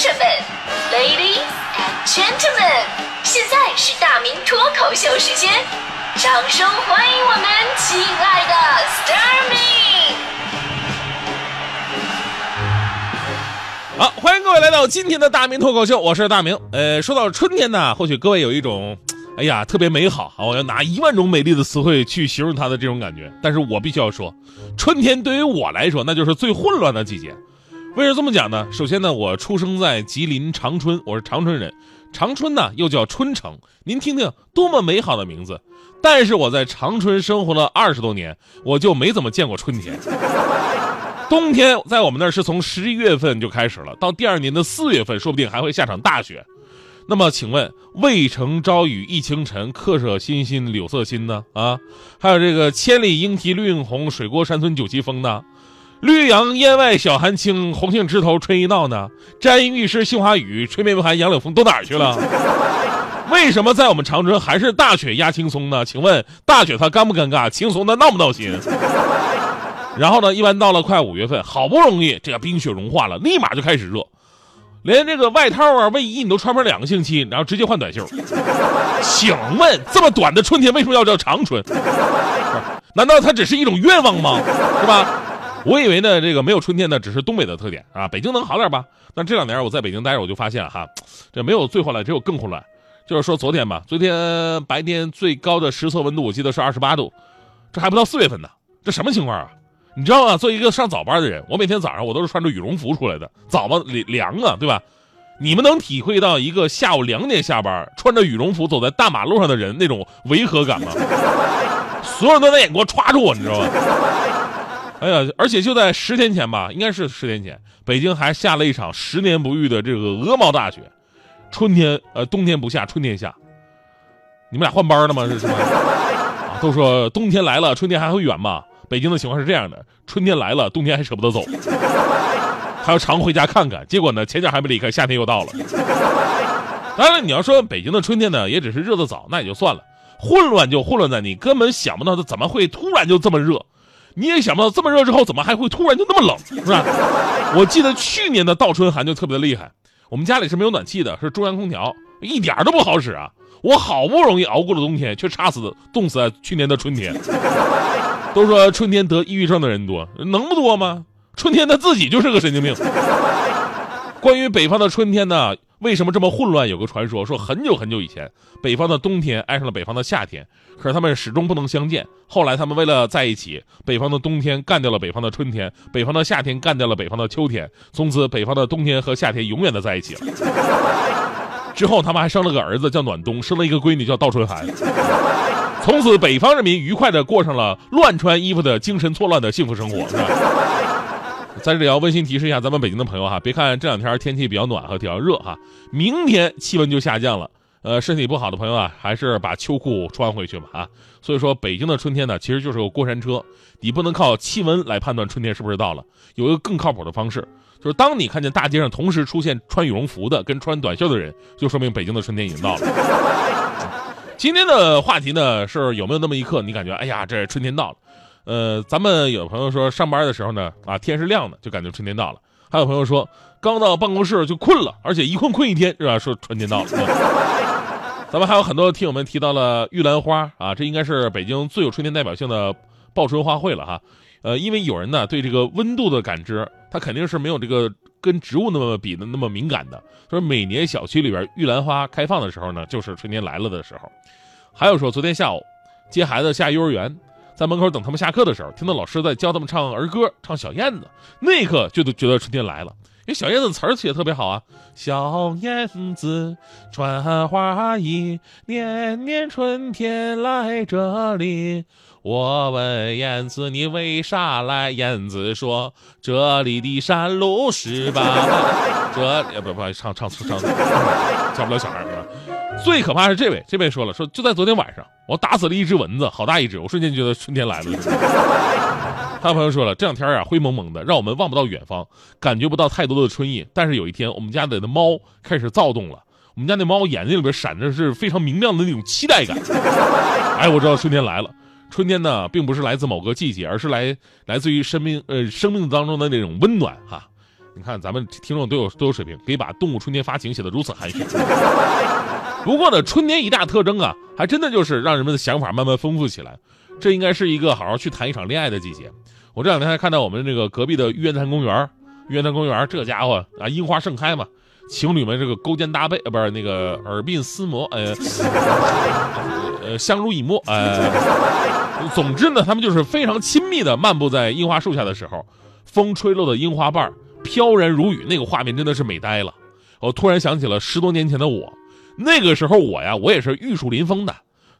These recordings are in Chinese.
生们，Ladies and Gentlemen，现在是大明脱口秀时间，掌声欢迎我们亲爱的 s t a r m y 好，欢迎各位来到今天的大明脱口秀，我是大明。呃，说到春天呢，或许各位有一种，哎呀，特别美好啊！我要拿一万种美丽的词汇去形容它的这种感觉。但是我必须要说，春天对于我来说，那就是最混乱的季节。为什么这么讲呢？首先呢，我出生在吉林长春，我是长春人。长春呢又叫春城，您听听多么美好的名字。但是我在长春生活了二十多年，我就没怎么见过春天。冬天在我们那儿是从十一月份就开始了，到第二年的四月份，说不定还会下场大雪。那么，请问“渭城朝雨浥轻尘，客舍青新柳色新”呢？啊，还有这个“千里莺啼绿映红，水过山村酒旗风”呢？绿杨烟外晓寒青，红杏枝头春意闹呢。沾衣欲湿杏花雨，吹面不寒杨柳风，都哪儿去了？为什么在我们长春还是大雪压青松呢？请问大雪它尴不尴尬？青松它闹不闹心？然后呢，一般到了快五月份，好不容易这个冰雪融化了，立马就开始热，连这个外套啊、卫衣你都穿不了两个星期，然后直接换短袖。请问这么短的春天为什么要叫长春？难道它只是一种愿望吗？是吧？我以为呢，这个没有春天呢，只是东北的特点啊。北京能好点吧？但这两年我在北京待着，我就发现哈，这没有最混乱，只有更混乱。就是说昨天吧，昨天白天最高的实测温度我记得是二十八度，这还不到四月份呢，这什么情况啊？你知道吗？作为一个上早班的人，我每天早上我都是穿着羽绒服出来的，早吗？凉啊，对吧？你们能体会到一个下午两点下班，穿着羽绒服走在大马路上的人那种违和感吗？所有人都在眼光歘住我，你知道吗？哎呀，而且就在十天前吧，应该是十天前，北京还下了一场十年不遇的这个鹅毛大雪。春天呃，冬天不下，春天下。你们俩换班了吗？是什么？啊，都说冬天来了，春天还会远吗？北京的情况是这样的：春天来了，冬天还舍不得走，还要常回家看看。结果呢，前脚还没离开，夏天又到了。当然，你要说北京的春天呢，也只是热的早，那也就算了。混乱就混乱在你根本想不到它怎么会突然就这么热。你也想不到这么热之后，怎么还会突然就那么冷，是吧？我记得去年的倒春寒就特别的厉害，我们家里是没有暖气的，是中央空调，一点都不好使啊！我好不容易熬过了冬天，却差死冻死在去年的春天。都说春天得抑郁症的人多，能不多吗？春天他自己就是个神经病。关于北方的春天呢？为什么这么混乱？有个传说说，很久很久以前，北方的冬天爱上了北方的夏天，可是他们始终不能相见。后来他们为了在一起，北方的冬天干掉了北方的春天，北方的夏天干掉了北方的秋天，从此北方的冬天和夏天永远的在一起了。之后他们还生了个儿子叫暖冬，生了一个闺女叫倒春寒。从此北方人民愉快的过上了乱穿衣服的精神错乱的幸福生活。是吧？在这里要温馨提示一下咱们北京的朋友哈，别看这两天天气比较暖和，比较热哈，明天气温就下降了。呃，身体不好的朋友啊，还是把秋裤穿回去吧啊。所以说，北京的春天呢，其实就是个过山车，你不能靠气温来判断春天是不是到了。有一个更靠谱的方式，就是当你看见大街上同时出现穿羽绒服的跟穿短袖的人，就说明北京的春天已经到了。今天的话题呢，是有没有那么一刻，你感觉哎呀，这春天到了？呃，咱们有朋友说上班的时候呢，啊天是亮的，就感觉春天到了；还有朋友说刚到办公室就困了，而且一困困一天，是吧？说春天到了。咱们还有很多听友们提到了玉兰花啊，这应该是北京最有春天代表性的报春花卉了哈。呃，因为有人呢对这个温度的感知，他肯定是没有这个跟植物那么比的那么敏感的。说每年小区里边玉兰花开放的时候呢，就是春天来了的时候。还有说昨天下午接孩子下幼儿园。在门口等他们下课的时候，听到老师在教他们唱儿歌，唱小燕子，那一刻就都觉得春天来了。因为小燕子词儿写的特别好啊，小燕子穿花衣，年年春天来这里。我问燕子你为啥来？燕子说这里的山路十八弯。这不不唱唱唱，教不了小孩是吧？最可怕是这位，这位说了，说就在昨天晚上，我打死了一只蚊子，好大一只，我瞬间觉得春天来了。他朋友说了，这两天啊灰蒙蒙的，让我们望不到远方，感觉不到太多的春意。但是有一天，我们家的猫开始躁动了，我们家那猫眼睛里边闪着是非常明亮的那种期待感。哎，我知道春天来了。春天呢，并不是来自某个季节，而是来来自于生命呃生命当中的那种温暖哈。你看咱们听众都有都有水平，可以把《动物春天发情》写得如此含蓄。不过呢，春天一大特征啊，还真的就是让人们的想法慢慢丰富起来。这应该是一个好好去谈一场恋爱的季节。我这两天还看到我们这个隔壁的玉渊潭公园，玉渊潭公园这家伙啊，樱花盛开嘛，情侣们这个勾肩搭背，不是那个耳鬓厮磨，呃，呃，相濡以沫，呃，总之呢，他们就是非常亲密的漫步在樱花树下的时候，风吹落的樱花瓣飘然如雨，那个画面真的是美呆了。我突然想起了十多年前的我，那个时候我呀，我也是玉树临风的。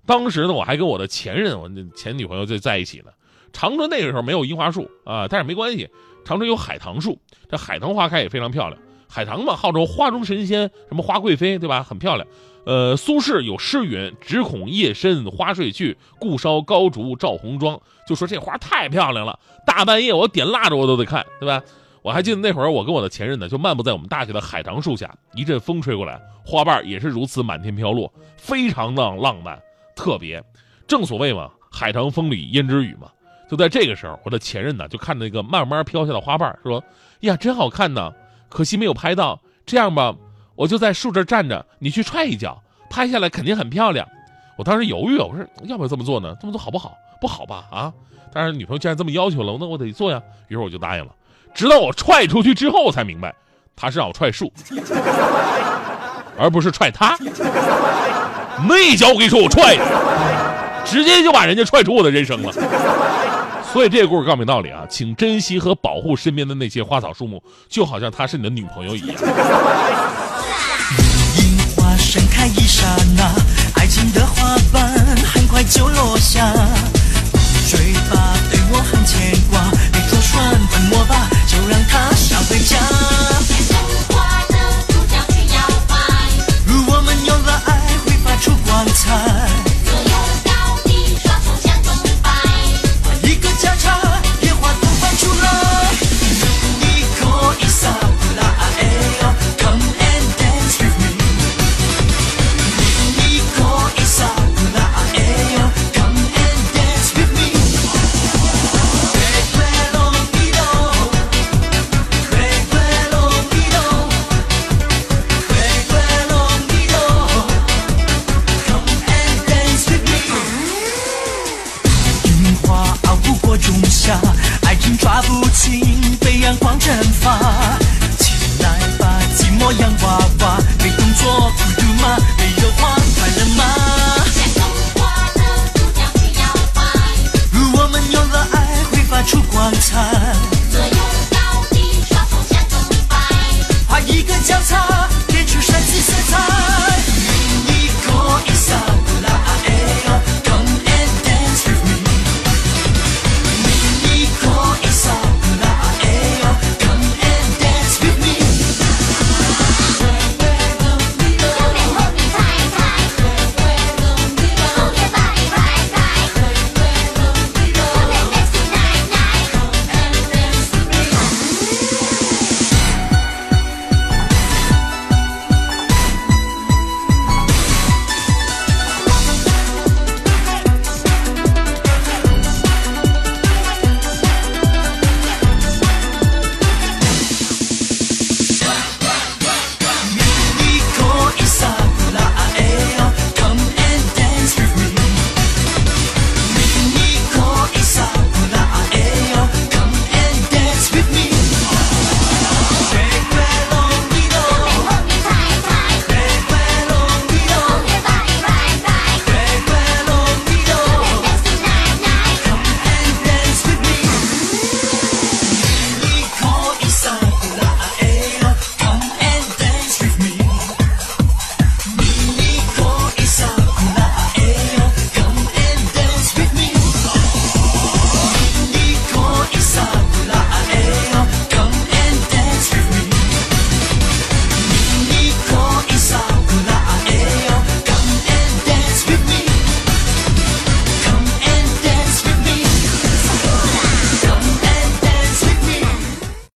当时呢，我还跟我的前任，我那前女朋友就在一起呢。长春那个时候没有樱花树啊，但是没关系，长春有海棠树，这海棠花开也非常漂亮。海棠嘛，号称花中神仙，什么花贵妃，对吧？很漂亮。呃，苏轼有诗云：“只恐夜深花睡去，故烧高烛照红妆。”就说这花太漂亮了，大半夜我点蜡烛我都得看，对吧？我还记得那会儿，我跟我的前任呢，就漫步在我们大学的海棠树下，一阵风吹过来，花瓣也是如此满天飘落，非常的浪漫。特别，正所谓嘛，海棠风里胭脂雨嘛。就在这个时候，我的前任呢就看着那个慢慢飘下的花瓣，说：“呀，真好看呢，可惜没有拍到。这样吧，我就在树这站着，你去踹一脚，拍下来肯定很漂亮。”我当时犹豫，我说要不要这么做呢？这么做好不好？不好吧？啊！但是女朋友既然这么要求了，那我得做呀。于是我就答应了。直到我踹出去之后，才明白，他是让我踹树，而不是踹他。那脚我跟你说，我踹的，直接就把人家踹出我的人生了。所以这个故事告诉你道理啊，请珍惜和保护身边的那些花草树木，就好像她是你的女朋友一样。樱花盛开一刹那，爱情的花瓣很快就落下。追吧，对我很牵挂，别装蒜粉末吧，就让它下回家。